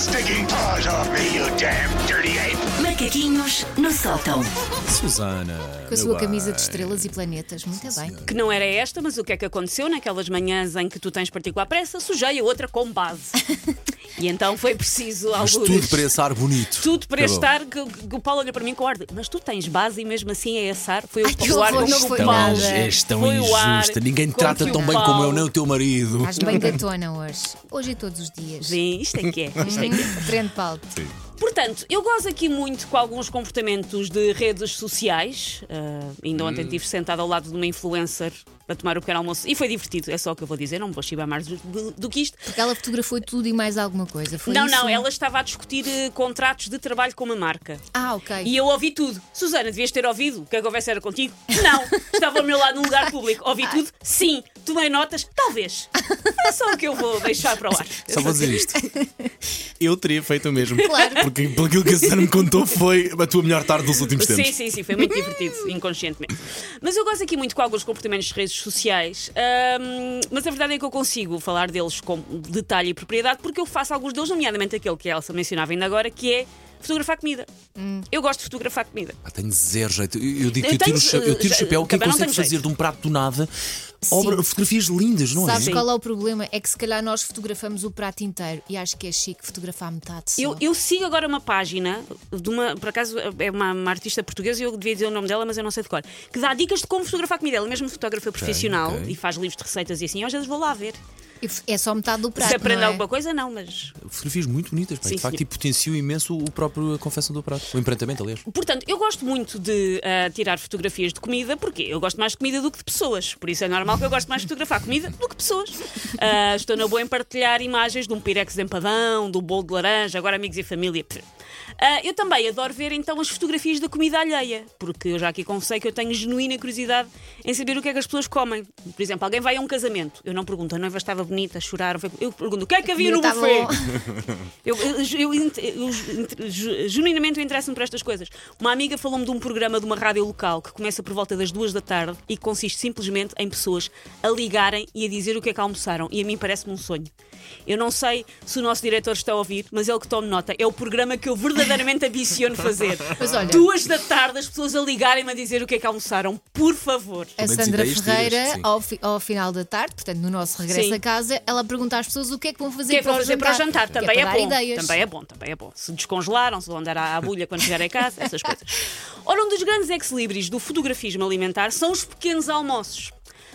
stinking paws off me, you damn dirty ape! Macaquinhos no sótão. Susana. Com a sua camisa de estrelas e planetas. Muito bem. Que não era esta, mas o que é que aconteceu naquelas manhãs em que tu tens particular pressa? Sujei a outra com base. e então foi preciso algo. tudo para esse ar bonito. Tudo para bom. estar, que, que o Paulo olha para mim com ar de, mas tu tens base e mesmo assim é esse ar. Foi Ai, o, que o ar não foi Tão, Paulo. nada. és tão Foi o ar injusta. Ninguém te trata tão bem como eu, Paulo- nem o teu marido. Estás bem gatona hoje. Hoje e todos os dias. Sim, isto é que é. Isto é que é. Paulo. Portanto, eu gozo aqui muito com alguns comportamentos de redes sociais. Ah, ainda ontem estive sentado ao lado de uma influencer a tomar o pequeno almoço e foi divertido, é só o que eu vou dizer, não me vou chibar mais do, do- do que isto. Porque ela fotografou tudo e mais alguma coisa. Foi não, isso? não, ela estava a discutir eh, contratos de trabalho com uma marca. Ah, ok. E eu ouvi tudo. Susana, devias ter ouvido que a conversa era contigo? Não. Estava ao meu lado num lugar público. Ouvi tudo? Sim. Tomei notas? Talvez. É só o que eu vou deixar para o ar. Só vou dizer isto. Eu teria feito o mesmo. Claro. Porque pelo aquilo que a Susana me contou foi a tua melhor tarde dos últimos Sim, tempos. sim, sim, foi muito divertido, inconscientemente. Mas eu gosto aqui muito com alguns comportamentos de redes sociais, mas a verdade é que eu consigo falar deles com detalhe e propriedade porque eu faço alguns deles, nomeadamente aquele que a Elsa mencionava ainda agora, que é fotografar comida. Eu gosto de fotografar comida. Ah, tenho zero jeito. Eu, eu digo Eu que eu tiro, tenho, o eu tiro o chapéu. Quem também não consegue tenho fazer jeito. de um prato do nada obra- fotografias lindas, não é? Sabes qual é o problema? É que se calhar nós fotografamos o prato inteiro e acho que é chique fotografar metade só. Eu, eu sigo agora uma página de uma, por acaso é uma, uma artista portuguesa e eu devia dizer o nome dela, mas eu não sei de cor, que dá dicas de como fotografar comida. Ela é mesmo fotógrafa profissional ok. e faz livros de receitas e assim. Eu às vezes vou lá ver. É só metade do prato. Se aprender não é? alguma coisa, não, mas Fotografias muito bonitas, Sim, de facto, senhor. e potenciam imenso o próprio a confecção do prato. O emprentamento, aliás. Portanto, eu gosto muito de ah, tirar fotografias de comida, porque eu gosto mais de comida do que de pessoas. Por isso é normal que eu gosto mais de fotografar comida do que pessoas. Ah, estou na boa em partilhar imagens de um pirex de empadão, do bolo de laranja, agora amigos e família. Ah, eu também adoro ver então as fotografias da comida alheia, porque eu já aqui confessei que eu tenho genuína curiosidade em saber o que é que as pessoas comem. Por exemplo, alguém vai a um casamento, eu não pergunto, a noiva estava bonita, choraram, eu pergunto o que é que havia no Tá buffet? Eu, eu, eu, eu genuinamente eu interesso-me por estas coisas. Uma amiga falou-me de um programa de uma rádio local que começa por volta das duas da tarde e que consiste simplesmente em pessoas a ligarem e a dizer o que é que almoçaram. E a mim parece-me um sonho. Eu não sei se o nosso diretor está a ouvir, mas ele que tome nota. É o programa que eu verdadeiramente ambiciono fazer. Mas olha- Duas da tarde, as pessoas a ligarem-me a dizer o que é que almoçaram. Por favor. A Sandra Ferreira, ao, fi- ao final da tarde, portanto, no nosso regresso Sim. a casa, ela pergunta às pessoas o que é que vão fazer, O que é que para, fazer para o jantar? Que Também é, dar bom. ideias. Também é bom, também é bom. Se descongelaram, se vão andar à agulha quando chegarem a casa, essas coisas. Ora, um dos grandes ex-libris do fotografismo alimentar são os pequenos almoços.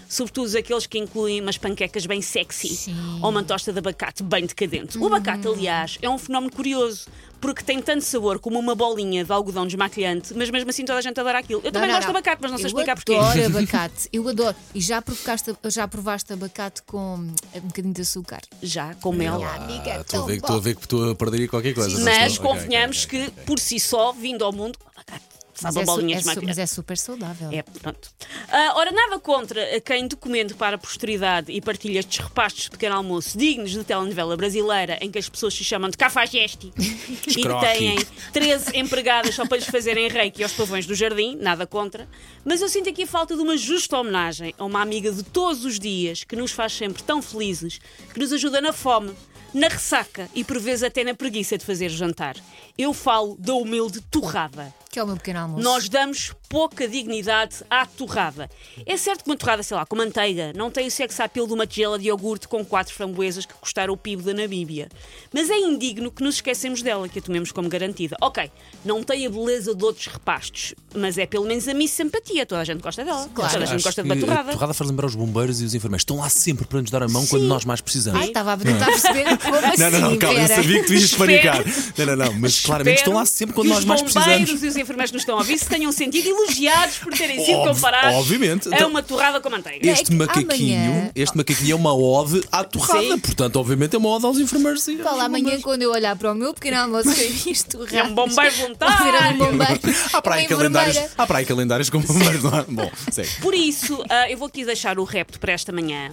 Sobretudo aqueles que incluem umas panquecas bem sexy Sim. ou uma tosta de abacate bem decadente. O abacate, aliás, é um fenómeno curioso. Porque tem tanto sabor como uma bolinha de algodão desmaquilhante, mas mesmo assim toda a gente adora aquilo. Eu também Não, gosto não, de abacate, mas não sei eu explicar porquê. adoro abacate, eu adoro. E já provocaste, já provaste abacate com um bocadinho de açúcar? Já, com mel. Amiga, Ah, Estou a tão ver que bom. estou a ver que estou a perder aí qualquer coisa. não Mas convenhamos ok, ok, que, ok. por si só, vindo ao mundo, abacate Mas sabe a é, su- bolinha é mas é super saudável. É, pronto. Ah, ora, nada contra quem documenta para a posteridade e partilha estes repastos de pequeno almoço dignos de telenovela brasileira em que as pessoas se chamam de cafajeste e têm 13 empregadas só para lhes fazerem reiki aos pavões do jardim, nada contra. Mas eu sinto aqui a falta de uma justa homenagem a uma amiga de todos os dias que nos faz sempre tão felizes, que nos ajuda na fome, na ressaca e por vezes até na preguiça de fazer jantar. Eu falo da humilde torrada. Que é o meu pequeno almoço. Nós damos pouca dignidade à torrada. É certo que uma torrada, sei lá, com manteiga, não tem o sex appeal de uma tigela de iogurte com quatro framboesas que custaram o PIB da Namíbia. Mas é indigno que nos esquecemos dela, que a tomemos como garantida. Ok, não tem a beleza de outros repastos, mas é pelo menos a miss simpatia. Toda a gente gosta dela. Claro. Toda a gente Acho gosta de uma torrada. A torrada faz lembrar os bombeiros e os enfermeiros. Estão lá sempre para nos dar a mão quando nós mais precisamos. Ai, estava a tentar perceber como assim, Não, não, não, calma, eu sabia que tu ias panicar. Não, não, não, mas claramente estão lá sempre quando nós os mais precisamos. Os enfermeiros que nos estão a ouvir se tenham sentido elogiados por terem sido comparados obviamente. a Então- uma torrada com manteiga. Este que macaquinho, amanhã- este macaquinho é uma ode à torrada, Sim. portanto, obviamente é uma ode aos enfermeiros. e aos amanhã quando eu olhar para o meu pequeno almoço, eu isto É um bombeiro voluntário. um bombeiro. Há para aí calendários, há para aí calendários com bombeiros, não há? Bom, segue. Por isso, ah, eu vou aqui deixar o repto para esta manhã.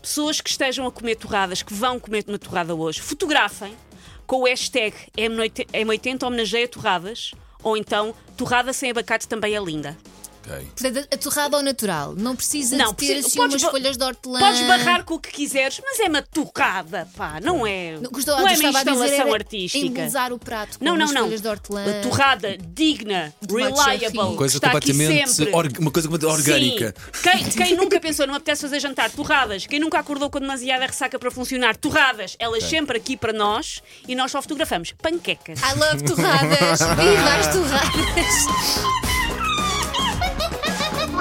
Pessoas que estejam a comer torradas, que vão comer uma torrada hoje, fotografem com o hashtag M80 homenageia torradas ou então torrada sem abacate também é linda. Ok. Portanto, a torrada ao natural. Não precisa Não, de ter precisa- assim podes umas ba- folhas de hortelã. Podes barrar com o que quiseres, mas é uma torrada, pá, não é. Não, Gostou, não é uma estava a dizer instalação era artística. embelezar o prato com Não, não, umas não. folhas de hortelã. A torrada digna, tomate reliable, cherry. Coisa está aqui completamente. sempre. org- Uma coisa completamente orgânica. Sim. Quem, quem nunca pensou, não me apetece fazer jantar, torradas. Quem nunca acordou com demasiada ressaca para funcionar, torradas, elas sempre aqui para nós e nós só fotografamos panquecas. I love torradas. Viva as torradas.